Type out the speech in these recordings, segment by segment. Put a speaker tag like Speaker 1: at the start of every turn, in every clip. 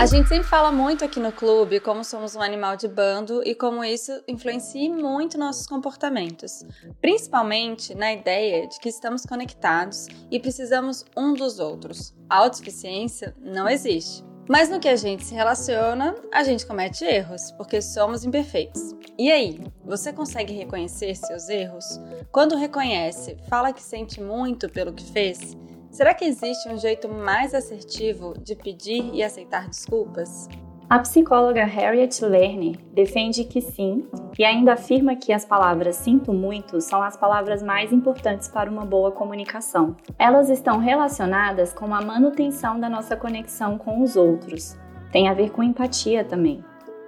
Speaker 1: A gente sempre fala muito aqui no clube como somos um animal de bando e como isso influencia muito nossos comportamentos, principalmente na ideia de que estamos conectados e precisamos um dos outros. A autossuficiência não existe. Mas no que a gente se relaciona, a gente comete erros, porque somos imperfeitos. E aí, você consegue reconhecer seus erros? Quando reconhece, fala que sente muito pelo que fez? Será que existe um jeito mais assertivo de pedir e aceitar desculpas?
Speaker 2: A psicóloga Harriet Lerner defende que sim, e ainda afirma que as palavras sinto muito são as palavras mais importantes para uma boa comunicação. Elas estão relacionadas com a manutenção da nossa conexão com os outros. Tem a ver com empatia também.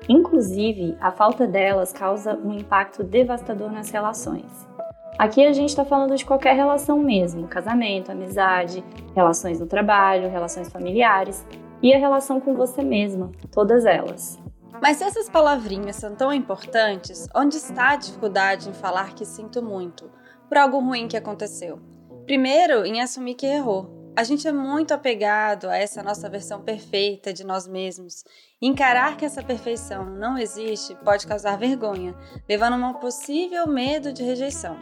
Speaker 2: Inclusive, a falta delas causa um impacto devastador nas relações. Aqui a gente está falando de qualquer relação mesmo: casamento, amizade, relações no trabalho, relações familiares e a relação com você mesma, todas elas.
Speaker 1: Mas se essas palavrinhas são tão importantes, onde está a dificuldade em falar que sinto muito por algo ruim que aconteceu? Primeiro, em assumir que errou. A gente é muito apegado a essa nossa versão perfeita de nós mesmos. Encarar que essa perfeição não existe pode causar vergonha, levando a um possível medo de rejeição.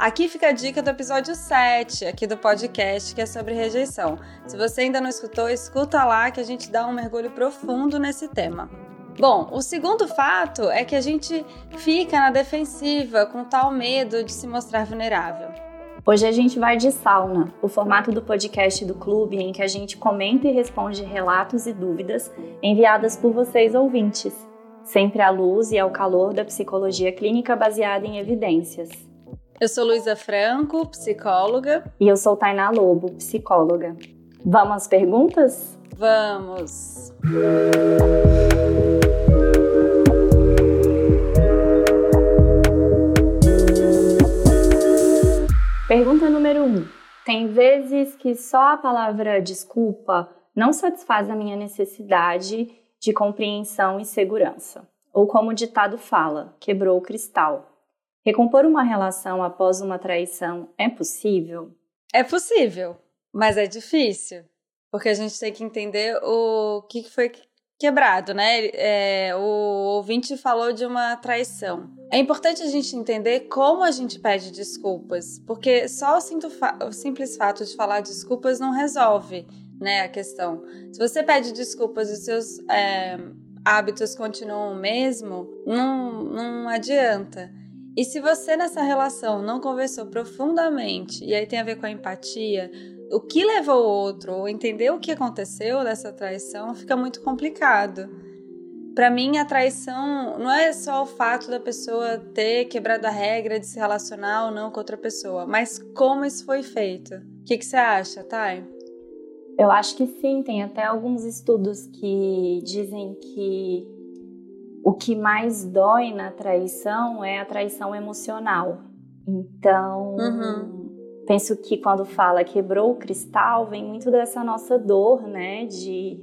Speaker 1: Aqui fica a dica do episódio 7 aqui do podcast, que é sobre rejeição. Se você ainda não escutou, escuta lá que a gente dá um mergulho profundo nesse tema. Bom, o segundo fato é que a gente fica na defensiva com tal medo de se mostrar vulnerável.
Speaker 2: Hoje a gente vai de sauna, o formato do podcast do clube em que a gente comenta e responde relatos e dúvidas enviadas por vocês ouvintes, sempre à luz e ao calor da psicologia clínica baseada em evidências.
Speaker 1: Eu sou Luísa Franco, psicóloga.
Speaker 2: E eu sou Tainá Lobo, psicóloga. Vamos às perguntas?
Speaker 1: Vamos!
Speaker 2: Pergunta número 1. Um. Tem vezes que só a palavra desculpa não satisfaz a minha necessidade de compreensão e segurança. Ou como o ditado fala, quebrou o cristal. Recompor uma relação após uma traição é possível?
Speaker 1: É possível, mas é difícil, porque a gente tem que entender o que foi quebrado, né? É, o ouvinte falou de uma traição. É importante a gente entender como a gente pede desculpas, porque só o, o simples fato de falar desculpas não resolve, né, a questão. Se você pede desculpas e seus é, hábitos continuam o mesmo, não, não adianta. E se você nessa relação não conversou profundamente, e aí tem a ver com a empatia, o que levou o outro, ou entender o que aconteceu nessa traição, fica muito complicado. Para mim, a traição não é só o fato da pessoa ter quebrado a regra de se relacionar ou não com outra pessoa, mas como isso foi feito. O que, que você acha, Thay?
Speaker 2: Eu acho que sim, tem até alguns estudos que dizem que o que mais dói na traição é a traição emocional. Então, uhum. penso que quando fala quebrou o cristal, vem muito dessa nossa dor, né, de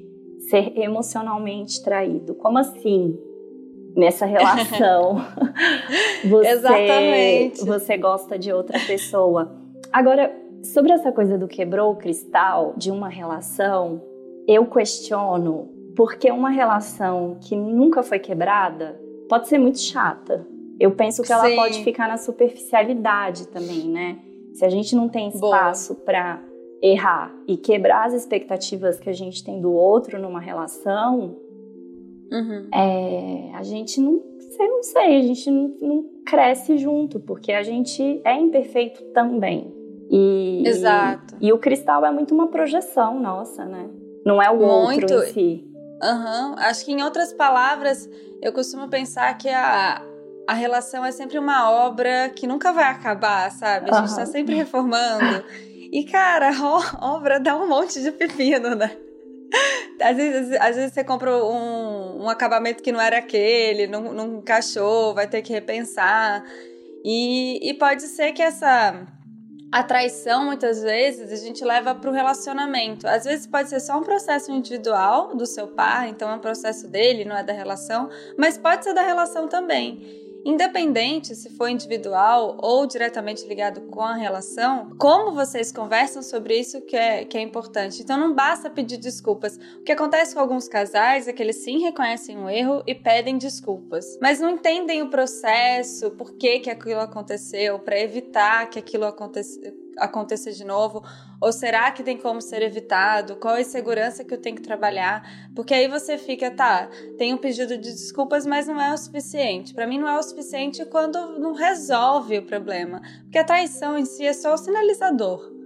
Speaker 2: ser emocionalmente traído. Como assim? Nessa relação, você, Exatamente. você gosta de outra pessoa. Agora, sobre essa coisa do quebrou o cristal de uma relação, eu questiono porque uma relação que nunca foi quebrada pode ser muito chata. Eu penso que ela Sim. pode ficar na superficialidade também, né? Se a gente não tem espaço para errar e quebrar as expectativas que a gente tem do outro numa relação, uhum. é, a gente não sei, não sei, a gente não, não, cresce junto, porque a gente é imperfeito também. E,
Speaker 1: Exato.
Speaker 2: E, e, o cristal é muito uma projeção nossa, né? Não é o muito. outro em si.
Speaker 1: Uhum. Acho que em outras palavras, eu costumo pensar que a, a relação é sempre uma obra que nunca vai acabar, sabe? A gente tá sempre reformando. E, cara, a obra dá um monte de pepino, né? Às vezes, às vezes você compra um, um acabamento que não era aquele, não, não encaixou, vai ter que repensar. E, e pode ser que essa a traição, muitas vezes, a gente leva para o relacionamento. Às vezes pode ser só um processo individual do seu pai, então é um processo dele, não é da relação, mas pode ser da relação também. Independente se for individual ou diretamente ligado com a relação, como vocês conversam sobre isso que é, que é importante. Então não basta pedir desculpas. O que acontece com alguns casais é que eles sim reconhecem um erro e pedem desculpas, mas não entendem o processo, por que, que aquilo aconteceu, para evitar que aquilo aconteça acontecer de novo? Ou será que tem como ser evitado? Qual a segurança que eu tenho que trabalhar? Porque aí você fica, tá, tem um pedido de desculpas, mas não é o suficiente. Para mim não é o suficiente quando não resolve o problema. Porque a traição em si é só o sinalizador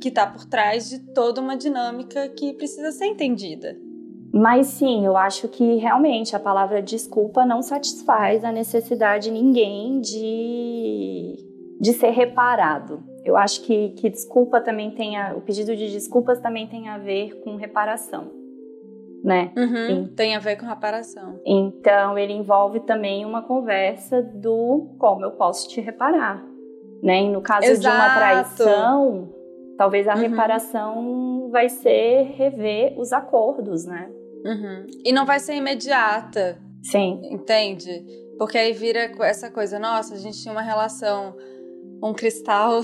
Speaker 1: que está por trás de toda uma dinâmica que precisa ser entendida.
Speaker 2: Mas sim, eu acho que realmente a palavra desculpa não satisfaz a necessidade de ninguém de, de ser reparado. Eu acho que, que desculpa também tem a, o pedido de desculpas também tem a ver com reparação, né?
Speaker 1: Uhum, tem a ver com reparação.
Speaker 2: Então ele envolve também uma conversa do como eu posso te reparar, né? E no caso Exato. de uma traição, talvez a uhum. reparação vai ser rever os acordos, né?
Speaker 1: Uhum. E não vai ser imediata.
Speaker 2: Sim.
Speaker 1: Entende? Porque aí vira essa coisa, nossa, a gente tinha uma relação um cristal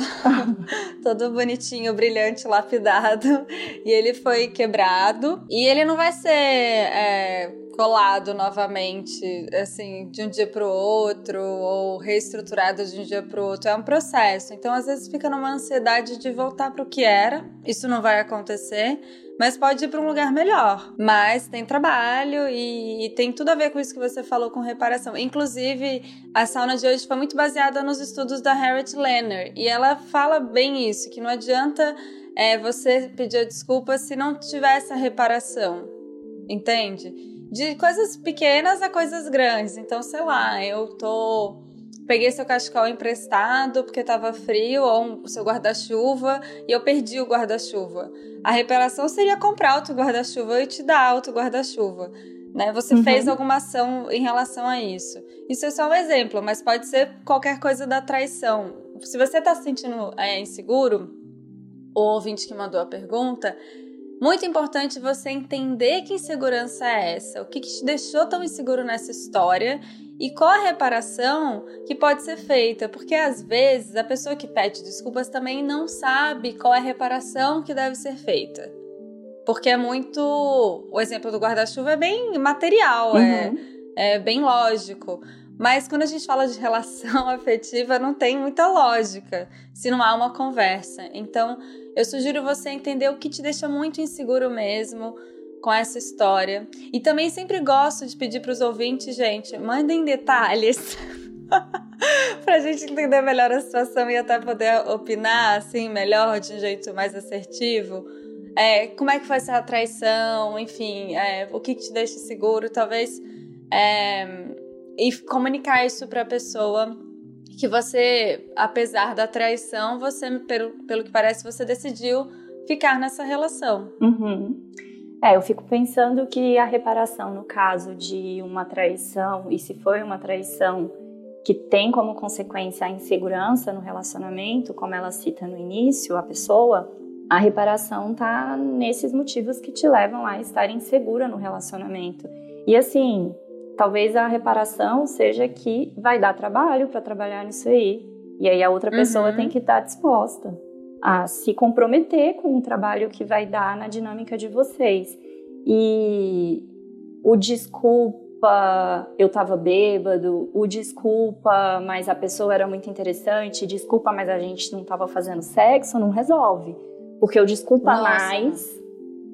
Speaker 1: todo bonitinho, brilhante, lapidado. E ele foi quebrado. E ele não vai ser é, colado novamente, assim, de um dia para o outro, ou reestruturado de um dia para o outro. É um processo. Então, às vezes, fica numa ansiedade de voltar para o que era. Isso não vai acontecer mas pode ir para um lugar melhor. Mas tem trabalho e, e, tem tudo a ver com isso que você falou com reparação. Inclusive, a sauna de hoje foi muito baseada nos estudos da Harriet Lerner e ela fala bem isso, que não adianta é, você pedir desculpa se não tiver essa reparação, entende? De coisas pequenas a coisas grandes. Então, sei lá, eu tô peguei seu cachecol emprestado porque estava frio ou o seu guarda-chuva e eu perdi o guarda-chuva. A reparação seria comprar outro guarda-chuva e te dar outro guarda-chuva. Né? Você uhum. fez alguma ação em relação a isso. Isso é só um exemplo, mas pode ser qualquer coisa da traição. Se você está se sentindo é, inseguro, o ouvinte que mandou a pergunta, muito importante você entender que insegurança é essa, o que, que te deixou tão inseguro nessa história e qual a reparação que pode ser feita, porque às vezes a pessoa que pede desculpas também não sabe qual é a reparação que deve ser feita. Porque é muito. O exemplo do guarda-chuva é bem material, é, uhum. é, é bem lógico. Mas quando a gente fala de relação afetiva, não tem muita lógica se não há uma conversa. Então, eu sugiro você entender o que te deixa muito inseguro mesmo com essa história. E também sempre gosto de pedir para os ouvintes, gente, mandem detalhes. pra gente entender melhor a situação e até poder opinar assim melhor, de um jeito mais assertivo. É, como é que foi essa traição, enfim, é, o que te deixa seguro, talvez. É, e comunicar isso para a pessoa que você, apesar da traição, você, pelo, pelo que parece, você decidiu ficar nessa relação.
Speaker 2: Uhum. É, eu fico pensando que a reparação no caso de uma traição, e se foi uma traição que tem como consequência a insegurança no relacionamento, como ela cita no início, a pessoa, a reparação tá nesses motivos que te levam a estar insegura no relacionamento. E assim, talvez a reparação seja que vai dar trabalho para trabalhar nisso aí. E aí a outra pessoa uhum. tem que estar tá disposta a se comprometer com o trabalho que vai dar na dinâmica de vocês. E o desculpa, eu tava bêbado, o desculpa, mas a pessoa era muito interessante, desculpa, mas a gente não tava fazendo sexo, não resolve. Porque o desculpa Nossa. mais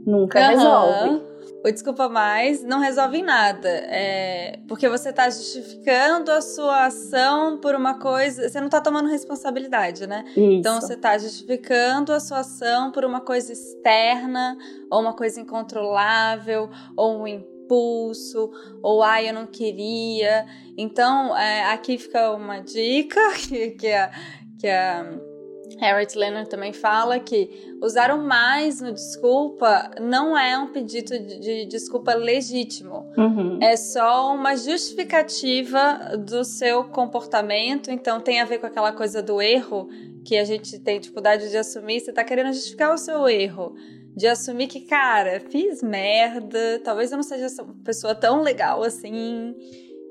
Speaker 2: nunca uhum. resolve
Speaker 1: o desculpa mais não resolve nada. É, porque você está justificando a sua ação por uma coisa. Você não está tomando responsabilidade, né?
Speaker 2: Isso.
Speaker 1: Então você está justificando a sua ação por uma coisa externa, ou uma coisa incontrolável, ou um impulso, ou ai, eu não queria. Então, é, aqui fica uma dica que, que a. Que a Harriet Leonard também fala que usar o mais no desculpa não é um pedido de, de desculpa legítimo.
Speaker 2: Uhum.
Speaker 1: É só uma justificativa do seu comportamento. Então tem a ver com aquela coisa do erro que a gente tem dificuldade de assumir. Você tá querendo justificar o seu erro. De assumir que, cara, fiz merda, talvez eu não seja uma pessoa tão legal assim.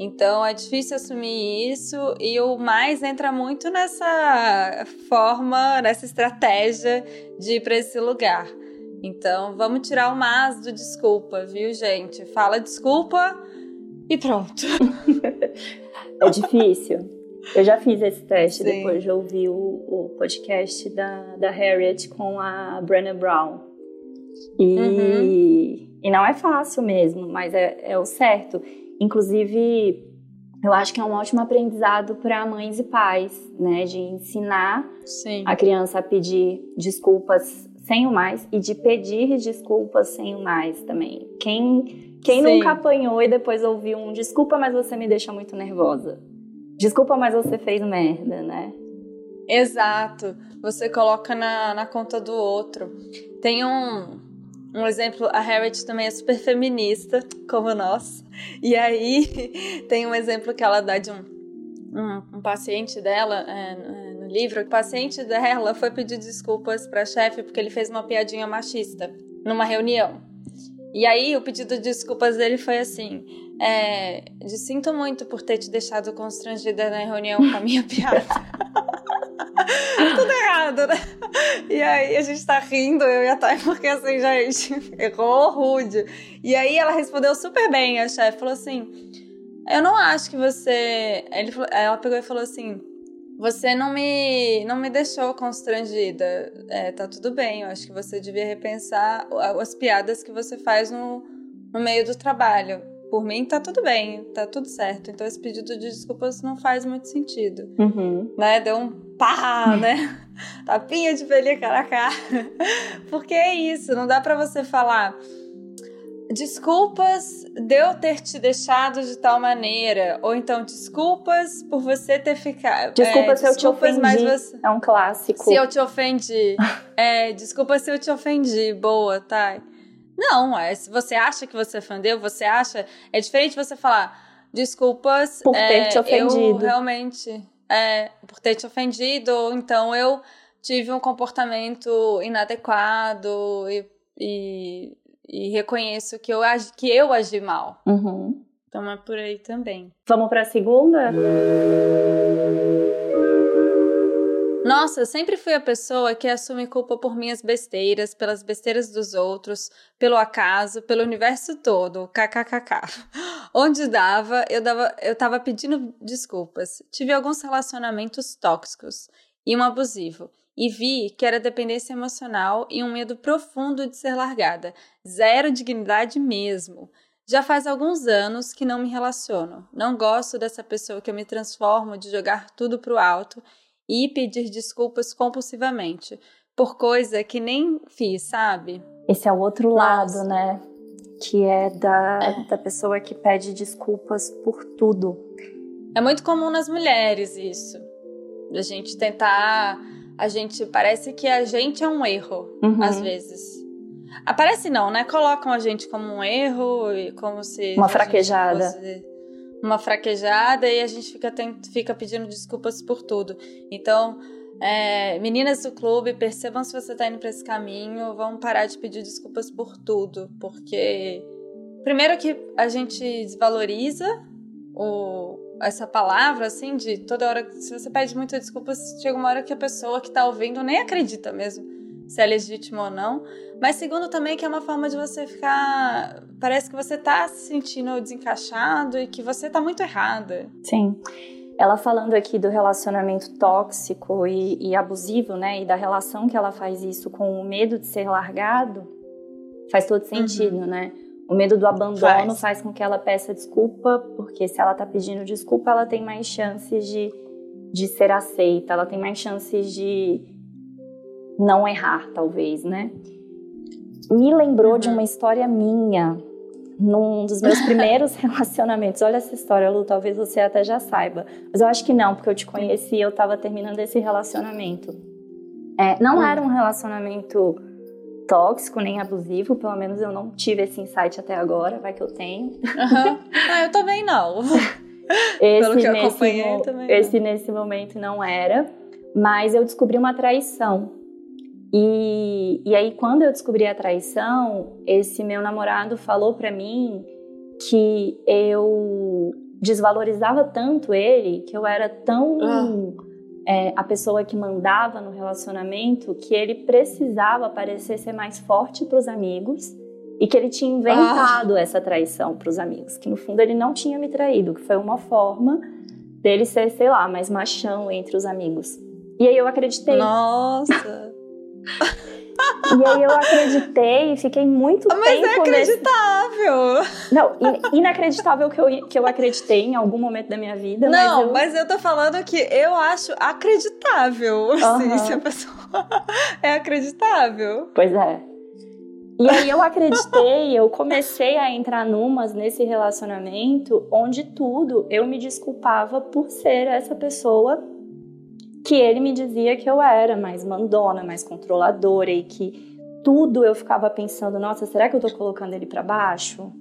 Speaker 1: Então é difícil assumir isso e o mais entra muito nessa forma, nessa estratégia de ir para esse lugar. Então vamos tirar o mas do desculpa, viu, gente? Fala desculpa e pronto.
Speaker 2: é difícil. Eu já fiz esse teste Sim. depois de ouvir o, o, podcast da, da Harriet com a Brenna Brown. E, uhum. e não é fácil mesmo, mas é, é o certo. Inclusive, eu acho que é um ótimo aprendizado para mães e pais, né? De ensinar Sim. a criança a pedir desculpas sem o mais e de pedir desculpas sem o mais também. Quem, quem nunca apanhou e depois ouviu um desculpa, mas você me deixa muito nervosa. Desculpa, mas você fez merda, né?
Speaker 1: Exato. Você coloca na, na conta do outro. Tem um, um exemplo, a Harriet também é super feminista, como nós. E aí tem um exemplo que ela dá de um, um, um paciente dela é, é no livro. O paciente dela foi pedir desculpas para chefe porque ele fez uma piadinha machista numa reunião. E aí o pedido de desculpas dele foi assim: é, de sinto muito por ter te deixado constrangida na reunião com a minha piada. Né? E aí a gente tá rindo, eu e a Thay, porque assim, gente, errou rude. E aí ela respondeu super bem, a chefe falou assim: Eu não acho que você. Ele ela pegou e falou assim: Você não me, não me deixou constrangida. É, tá tudo bem, eu acho que você devia repensar as piadas que você faz no, no meio do trabalho por mim tá tudo bem, tá tudo certo. Então esse pedido de desculpas não faz muito sentido.
Speaker 2: Uhum.
Speaker 1: Né? Deu um pá, né? Tapinha de pelica na cara. Porque é isso, não dá para você falar desculpas de eu ter te deixado de tal maneira, ou então desculpas por você ter ficado.
Speaker 2: Desculpa é, se eu te ofendi. Você... É um clássico.
Speaker 1: Se eu te ofendi. é, desculpa se eu te ofendi. Boa, tá? Não, é, se você acha que você ofendeu, você acha. É diferente você falar desculpas.
Speaker 2: Por ter
Speaker 1: é,
Speaker 2: te ofendido.
Speaker 1: Eu realmente. É, por ter te ofendido, ou então eu tive um comportamento inadequado e, e, e reconheço que eu, agi, que eu agi mal.
Speaker 2: Uhum.
Speaker 1: Então é por aí também.
Speaker 2: Vamos para a segunda?
Speaker 1: Nossa, eu sempre fui a pessoa que assume culpa por minhas besteiras, pelas besteiras dos outros, pelo acaso, pelo universo todo. KKKK. Onde dava, eu dava, eu tava pedindo desculpas. Tive alguns relacionamentos tóxicos e um abusivo. E vi que era dependência emocional e um medo profundo de ser largada. Zero dignidade mesmo. Já faz alguns anos que não me relaciono. Não gosto dessa pessoa que eu me transformo de jogar tudo pro alto e pedir desculpas compulsivamente por coisa que nem fiz, sabe?
Speaker 2: Esse é o outro Nossa. lado, né? Que é da, é da pessoa que pede desculpas por tudo.
Speaker 1: É muito comum nas mulheres isso. A gente tentar. A gente. Parece que a gente é um erro, uhum. às vezes. Aparece não, né? Colocam a gente como um erro e como se.
Speaker 2: Uma fraquejada.
Speaker 1: Fosse uma fraquejada e a gente fica, fica pedindo desculpas por tudo. Então, é, meninas do clube, percebam se você está indo para esse caminho, vão parar de pedir desculpas por tudo, porque primeiro que a gente desvaloriza o, essa palavra, assim, de toda hora, se você pede muita desculpa, chega uma hora que a pessoa que está ouvindo nem acredita mesmo se é legítimo ou não. Mas segundo também que é uma forma de você ficar. Parece que você tá se sentindo desencaixado e que você tá muito errada.
Speaker 2: Sim. Ela falando aqui do relacionamento tóxico e, e abusivo, né? E da relação que ela faz isso com o medo de ser largado, faz todo sentido, uhum. né? O medo do abandono faz. faz. com que ela peça desculpa, porque se ela tá pedindo desculpa, ela tem mais chances de, de ser aceita, ela tem mais chances de não errar, talvez, né? me lembrou uhum. de uma história minha num dos meus primeiros relacionamentos. Olha essa história, Lu, talvez você até já saiba. Mas eu acho que não, porque eu te conheci e eu estava terminando esse relacionamento. É, não uhum. era um relacionamento tóxico nem abusivo, pelo menos eu não tive esse insight até agora, vai que eu tenho.
Speaker 1: Uhum. Ah, eu também não.
Speaker 2: esse Pelo que eu acompanhei nesse, também. Esse não. nesse momento não era, mas eu descobri uma traição e, e aí, quando eu descobri a traição, esse meu namorado falou para mim que eu desvalorizava tanto ele, que eu era tão ah. é, a pessoa que mandava no relacionamento, que ele precisava parecer ser mais forte para os amigos e que ele tinha inventado ah. essa traição para os amigos, que no fundo ele não tinha me traído, que foi uma forma dele ser, sei lá, mais machão entre os amigos. E aí eu acreditei.
Speaker 1: Nossa!
Speaker 2: E aí eu acreditei e fiquei muito
Speaker 1: Mas
Speaker 2: tempo
Speaker 1: é acreditável!
Speaker 2: Nesse... Não, inacreditável que eu, que eu acreditei em algum momento da minha vida.
Speaker 1: Não,
Speaker 2: mas eu,
Speaker 1: mas eu tô falando que eu acho acreditável. Uhum. se a pessoa é acreditável.
Speaker 2: Pois é. E aí eu acreditei, eu comecei a entrar numas nesse relacionamento onde tudo eu me desculpava por ser essa pessoa que ele me dizia que eu era mais mandona, mais controladora e que tudo eu ficava pensando, nossa, será que eu tô colocando ele para baixo?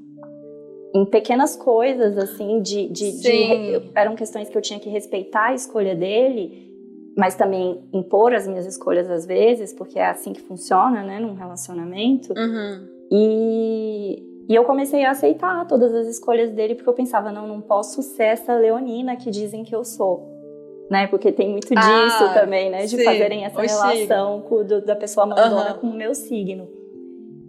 Speaker 2: Em pequenas coisas, assim, de, de, de, Eram questões que eu tinha que respeitar a escolha dele, mas também impor as minhas escolhas às vezes, porque é assim que funciona, né, num relacionamento.
Speaker 1: Uhum.
Speaker 2: E, e eu comecei a aceitar todas as escolhas dele, porque eu pensava, não, não posso ser essa leonina que dizem que eu sou né? Porque tem muito disso ah, também, né? De sim, fazerem essa relação com, do, da pessoa mandona uhum. com o meu signo.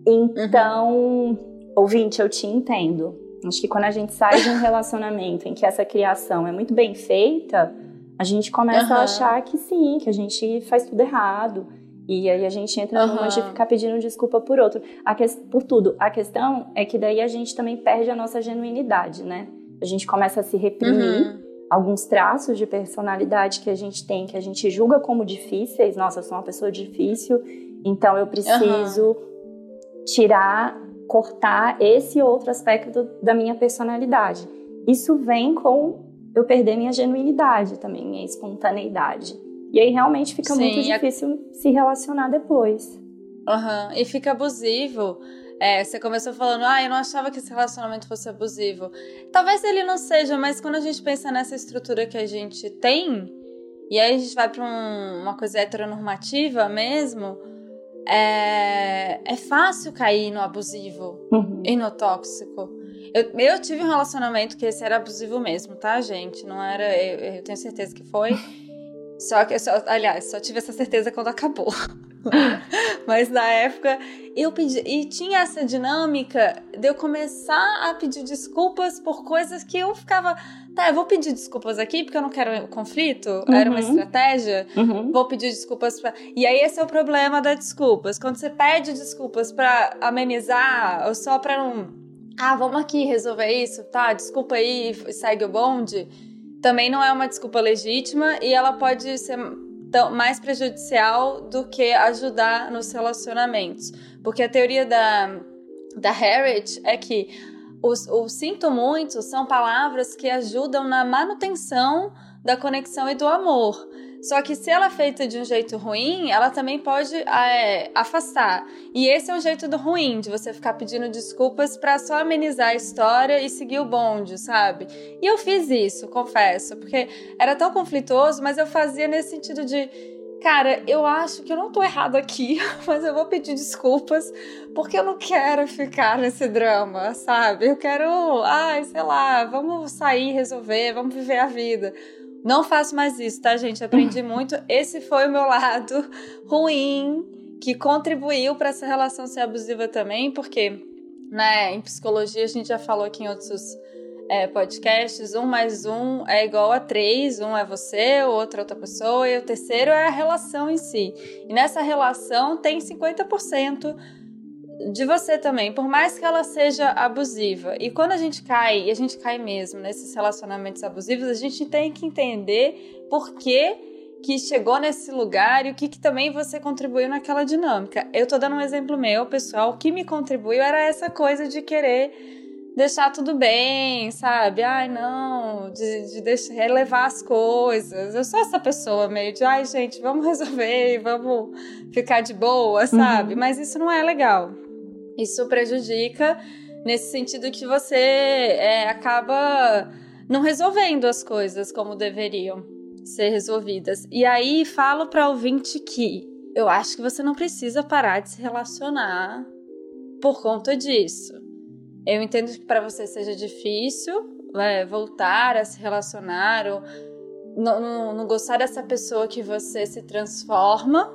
Speaker 2: Então, uhum. ouvinte, eu te entendo. Acho que quando a gente sai de um relacionamento em que essa criação é muito bem feita, a gente começa uhum. a achar que sim, que a gente faz tudo errado. E aí a gente entra uhum. numa de ficar pedindo desculpa por outro. Que, por tudo. A questão é que daí a gente também perde a nossa genuinidade, né? A gente começa a se reprimir uhum alguns traços de personalidade que a gente tem, que a gente julga como difíceis. Nossa, eu sou uma pessoa difícil, então eu preciso uhum. tirar, cortar esse outro aspecto da minha personalidade. Isso vem com eu perder minha genuinidade também, minha espontaneidade. E aí realmente fica Sim, muito difícil a... se relacionar depois.
Speaker 1: Uhum. E fica abusivo. É, você começou falando, ah, eu não achava que esse relacionamento fosse abusivo. Talvez ele não seja, mas quando a gente pensa nessa estrutura que a gente tem, e aí a gente vai para um, uma coisa heteronormativa mesmo, é, é fácil cair no abusivo uhum. e no tóxico. Eu, eu tive um relacionamento que esse era abusivo mesmo, tá, gente? Não era. Eu, eu tenho certeza que foi. Só que, só, aliás, só tive essa certeza quando acabou. Mas na época eu pedi. E tinha essa dinâmica de eu começar a pedir desculpas por coisas que eu ficava. Tá, eu vou pedir desculpas aqui porque eu não quero conflito. Uhum. Era uma uhum. estratégia. Uhum. Vou pedir desculpas pra. E aí esse é o problema das desculpas. Quando você pede desculpas para amenizar ou só pra não. Ah, vamos aqui resolver isso, tá? Desculpa aí segue o bonde. Também não é uma desculpa legítima e ela pode ser tão, mais prejudicial do que ajudar nos relacionamentos. Porque a teoria da, da Harriet é que os, o sinto muito são palavras que ajudam na manutenção da conexão e do amor. Só que se ela é feita de um jeito ruim, ela também pode é, afastar. E esse é o jeito do ruim, de você ficar pedindo desculpas para só amenizar a história e seguir o bonde, sabe? E eu fiz isso, confesso, porque era tão conflituoso, mas eu fazia nesse sentido de cara, eu acho que eu não tô errado aqui, mas eu vou pedir desculpas porque eu não quero ficar nesse drama, sabe? Eu quero, ai, sei lá, vamos sair, resolver, vamos viver a vida. Não faço mais isso, tá, gente? Aprendi muito. Esse foi o meu lado ruim que contribuiu para essa relação ser abusiva também, porque, né, em psicologia a gente já falou aqui em outros é, podcasts, um mais um é igual a três, um é você, o outro é outra pessoa, e o terceiro é a relação em si. E nessa relação tem 50% de você também, por mais que ela seja abusiva. E quando a gente cai, e a gente cai mesmo nesses relacionamentos abusivos, a gente tem que entender por que que chegou nesse lugar e o que, que também você contribuiu naquela dinâmica. Eu tô dando um exemplo meu, pessoal, o que me contribuiu era essa coisa de querer deixar tudo bem, sabe? Ai, não, de, de deixar, relevar as coisas. Eu sou essa pessoa meio de, ai, gente, vamos resolver, vamos ficar de boa, sabe? Uhum. Mas isso não é legal. Isso prejudica nesse sentido que você é, acaba não resolvendo as coisas como deveriam ser resolvidas. E aí falo para ouvinte que eu acho que você não precisa parar de se relacionar por conta disso. Eu entendo que para você seja difícil é, voltar a se relacionar ou não, não, não gostar dessa pessoa que você se transforma,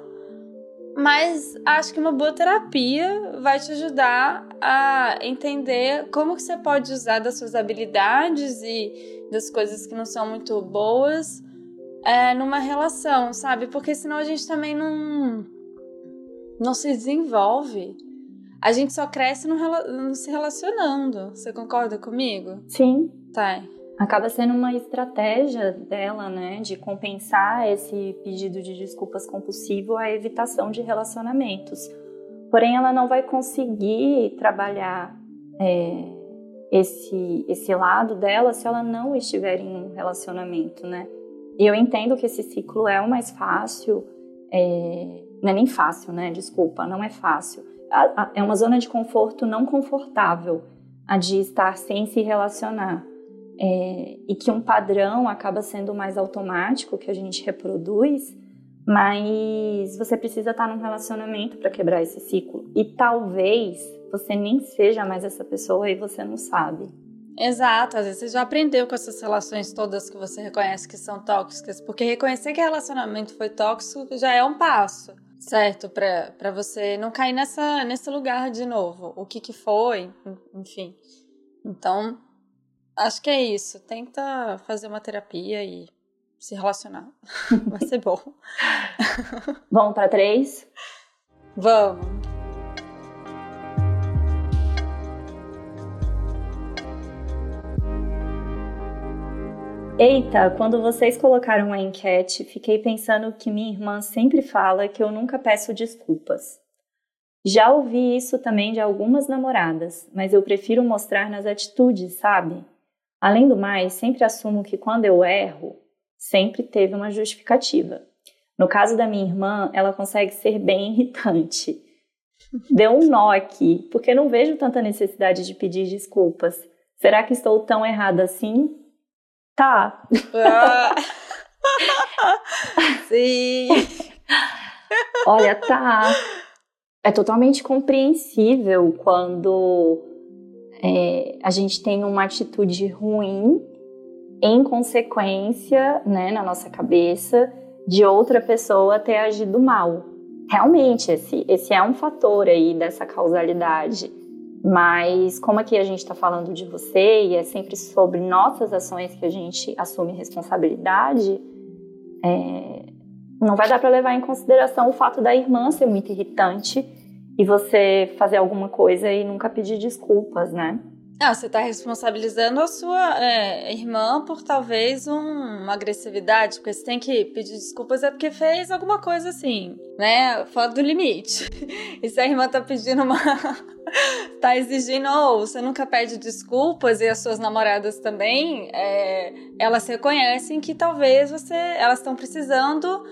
Speaker 1: mas acho que uma boa terapia vai te ajudar a entender como que você pode usar das suas habilidades e das coisas que não são muito boas é, numa relação, sabe? Porque senão a gente também não, não se desenvolve. A gente só cresce no, se relacionando. Você concorda comigo?
Speaker 2: Sim.
Speaker 1: Tá
Speaker 2: acaba sendo uma estratégia dela, né, de compensar esse pedido de desculpas compulsivo à evitação de relacionamentos. Porém, ela não vai conseguir trabalhar é, esse esse lado dela se ela não estiver em um relacionamento, né? E eu entendo que esse ciclo é o mais fácil, é, não é nem fácil, né? Desculpa, não é fácil. É uma zona de conforto não confortável a de estar sem se relacionar é, e que um padrão acaba sendo mais automático que a gente reproduz, mas você precisa estar num relacionamento para quebrar esse ciclo. E talvez você nem seja mais essa pessoa e você não sabe.
Speaker 1: Exato, às vezes você já aprendeu com essas relações todas que você reconhece que são tóxicas, porque reconhecer que relacionamento foi tóxico já é um passo, certo? Para você não cair nessa, nesse lugar de novo. O que, que foi, enfim. Então, Acho que é isso. Tenta fazer uma terapia e se relacionar. Vai ser bom.
Speaker 2: Vamos para três?
Speaker 1: Vamos.
Speaker 2: Eita, quando vocês colocaram a enquete, fiquei pensando que minha irmã sempre fala que eu nunca peço desculpas. Já ouvi isso também de algumas namoradas, mas eu prefiro mostrar nas atitudes, sabe? Além do mais, sempre assumo que quando eu erro, sempre teve uma justificativa. No caso da minha irmã, ela consegue ser bem irritante. Deu um nó aqui, porque não vejo tanta necessidade de pedir desculpas. Será que estou tão errada assim? Tá.
Speaker 1: Ah. Sim.
Speaker 2: Olha, tá. É totalmente compreensível quando é, a gente tem uma atitude ruim em consequência, né, na nossa cabeça, de outra pessoa ter agido mal. Realmente, esse, esse é um fator aí dessa causalidade. Mas como aqui a gente está falando de você e é sempre sobre nossas ações que a gente assume responsabilidade, é, não vai dar para levar em consideração o fato da irmã ser muito irritante e você fazer alguma coisa e nunca pedir desculpas, né?
Speaker 1: Ah, você está responsabilizando a sua é, irmã por talvez um, uma agressividade, porque você tem que pedir desculpas é porque fez alguma coisa assim, né? Fora do limite. E se a irmã tá pedindo uma. tá exigindo, ou você nunca pede desculpas e as suas namoradas também, é, elas reconhecem que talvez você. Elas estão precisando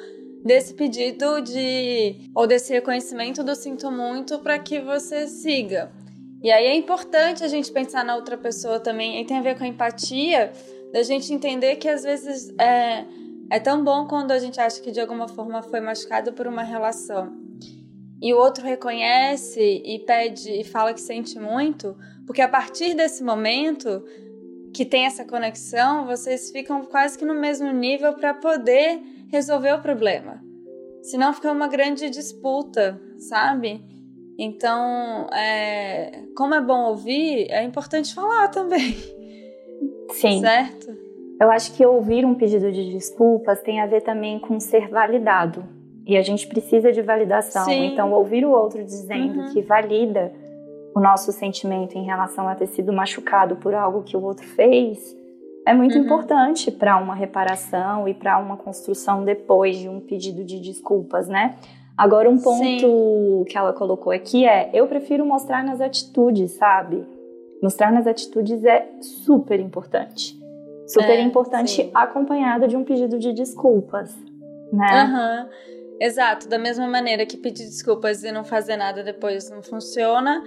Speaker 1: desse pedido de ou desse reconhecimento do sinto muito para que você siga. E aí é importante a gente pensar na outra pessoa também, e tem a ver com a empatia, da gente entender que às vezes é, é tão bom quando a gente acha que de alguma forma foi machucado por uma relação. E o outro reconhece e pede e fala que sente muito, porque a partir desse momento que tem essa conexão, vocês ficam quase que no mesmo nível para poder resolver o problema. Senão fica uma grande disputa, sabe? Então, é, como é bom ouvir, é importante falar também.
Speaker 2: Sim.
Speaker 1: Certo?
Speaker 2: Eu acho que ouvir um pedido de desculpas tem a ver também com ser validado. E a gente precisa de validação. Sim. Então, ouvir o outro dizendo uhum. que valida o nosso sentimento em relação a ter sido machucado por algo que o outro fez é muito uhum. importante para uma reparação e para uma construção depois de um pedido de desculpas, né? Agora, um ponto Sim. que ela colocou aqui é: eu prefiro mostrar nas atitudes, sabe? Mostrar nas atitudes é super importante. Super é, importante sim. acompanhado de um pedido de desculpas, né?
Speaker 1: Uhum. Exato, da mesma maneira que pedir desculpas e não fazer nada depois não funciona,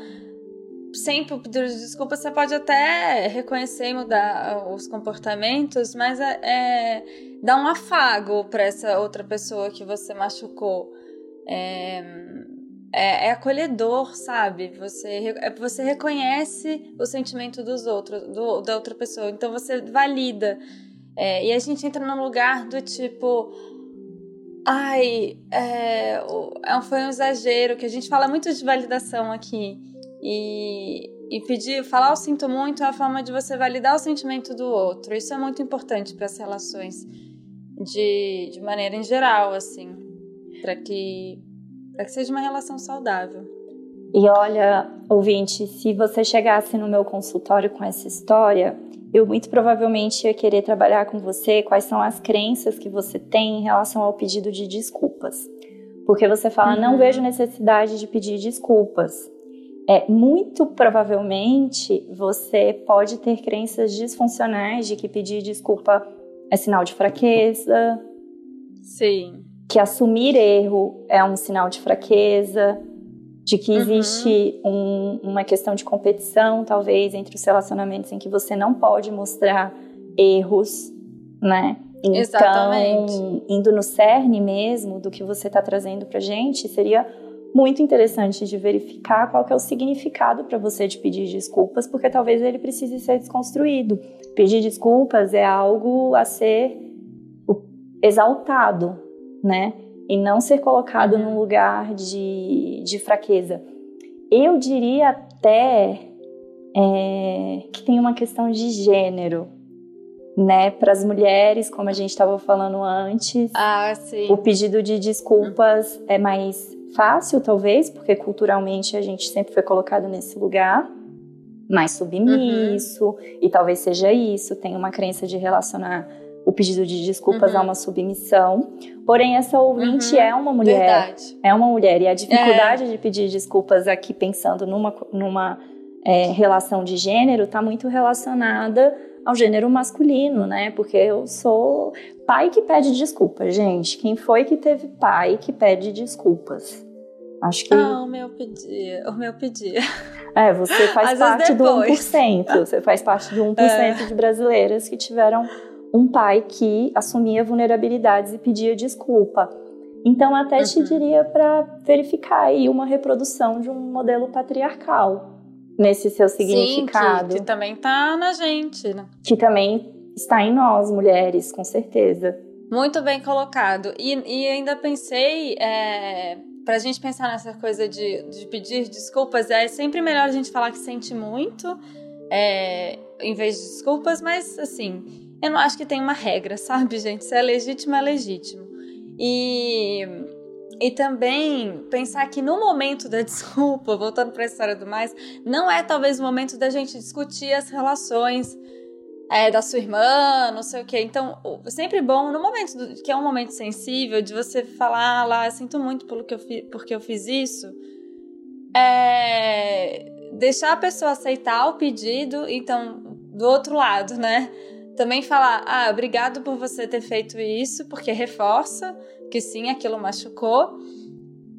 Speaker 1: sempre pedir desculpas, você pode até reconhecer e mudar os comportamentos, mas é, é dar um afago para essa outra pessoa que você machucou. É, é, é, acolhedor, sabe? Você, é, você reconhece o sentimento dos outros, do, da outra pessoa, então você valida. É, e a gente entra num lugar do tipo. Ai, é, é foi um exagero, que a gente fala muito de validação aqui. E, e pedir, falar eu sinto muito é a forma de você validar o sentimento do outro. Isso é muito importante para as relações de, de maneira em geral, assim, para que que seja uma relação saudável.
Speaker 2: E olha, ouvinte, se você chegasse no meu consultório com essa história, eu muito provavelmente ia querer trabalhar com você quais são as crenças que você tem em relação ao pedido de desculpas. Porque você fala, uhum. não vejo necessidade de pedir desculpas. É, muito provavelmente você pode ter crenças disfuncionais de que pedir desculpa é sinal de fraqueza.
Speaker 1: Sim
Speaker 2: que assumir erro é um sinal de fraqueza, de que uhum. existe uhum. um, uma questão de competição, talvez, entre os relacionamentos em que você não pode mostrar erros, né? Então,
Speaker 1: Exatamente.
Speaker 2: indo no cerne mesmo do que você está trazendo para gente, seria muito interessante de verificar qual é o significado para você de pedir desculpas, porque talvez ele precise ser desconstruído. Pedir desculpas é algo a ser exaltado, né? E não ser colocado uhum. num lugar de, de fraqueza. Eu diria até é, que tem uma questão de gênero, né? Para as mulheres, como a gente estava falando antes,
Speaker 1: ah,
Speaker 2: o pedido de desculpas é mais fácil, talvez, porque culturalmente a gente sempre foi colocado nesse lugar mais submisso, uhum. e talvez seja isso, tem uma crença de relacionar o pedido de desculpas uhum. a uma submissão. Porém, essa ouvinte uhum. é uma mulher.
Speaker 1: Verdade.
Speaker 2: É uma mulher. E a dificuldade é. de pedir desculpas aqui, pensando numa, numa é, relação de gênero, está muito relacionada ao gênero masculino, né? Porque eu sou pai que pede desculpas, gente. Quem foi que teve pai que pede desculpas? Acho que.
Speaker 1: Ah, o meu pedia. O meu pedia.
Speaker 2: É, você faz Às parte do 1%. Você faz parte do 1% é. de brasileiras que tiveram um pai que assumia vulnerabilidades e pedia desculpa. Então, até uhum. te diria para verificar aí uma reprodução de um modelo patriarcal nesse seu significado.
Speaker 1: Sim, que, que também está na gente, né?
Speaker 2: Que também está em nós, mulheres, com certeza.
Speaker 1: Muito bem colocado. E, e ainda pensei, é, para a gente pensar nessa coisa de, de pedir desculpas, é sempre melhor a gente falar que sente muito, é, em vez de desculpas, mas assim, eu não acho que tem uma regra, sabe, gente? Se é legítimo, é legítimo. E, e também pensar que no momento da desculpa, voltando para a história do mais, não é talvez o momento da gente discutir as relações é, da sua irmã, não sei o quê. Então, sempre bom, no momento do, que é um momento sensível, de você falar ah, lá, sinto muito pelo que eu fi, porque eu fiz isso, é, deixar a pessoa aceitar o pedido, então, do outro lado, né? Também falar, ah, obrigado por você ter feito isso, porque reforça que sim, aquilo machucou.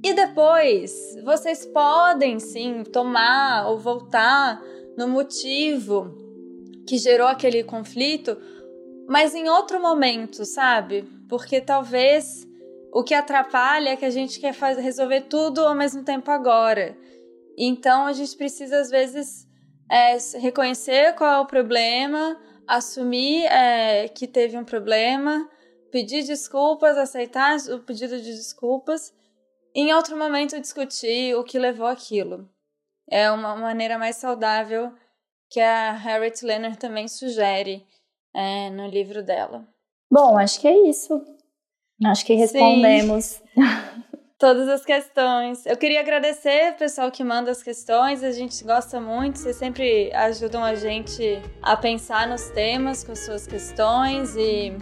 Speaker 1: E depois, vocês podem sim tomar ou voltar no motivo que gerou aquele conflito, mas em outro momento, sabe? Porque talvez o que atrapalha é que a gente quer fazer, resolver tudo ao mesmo tempo agora. Então a gente precisa, às vezes, é, reconhecer qual é o problema, assumir é, que teve um problema, pedir desculpas, aceitar o pedido de desculpas, e em outro momento discutir o que levou aquilo. É uma maneira mais saudável que a Harriet Lerner também sugere é, no livro dela.
Speaker 2: Bom, acho que é isso. Acho que respondemos.
Speaker 1: todas as questões. Eu queria agradecer o pessoal que manda as questões, a gente gosta muito, vocês sempre ajudam a gente a pensar nos temas com as suas questões e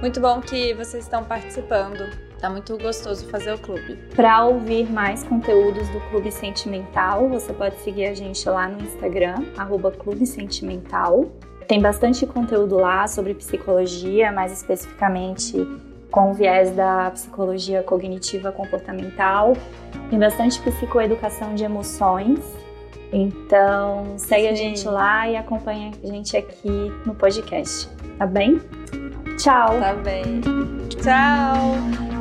Speaker 1: muito bom que vocês estão participando. Tá muito gostoso fazer o clube.
Speaker 2: Para ouvir mais conteúdos do Clube Sentimental, você pode seguir a gente lá no Instagram, arroba Clube Sentimental. Tem bastante conteúdo lá sobre psicologia, mais especificamente com o viés da psicologia cognitiva comportamental. Tem bastante psicoeducação de emoções. Então, segue Sim. a gente lá e acompanha a gente aqui no podcast, tá bem? Tchau.
Speaker 1: Tá bem. Tchau.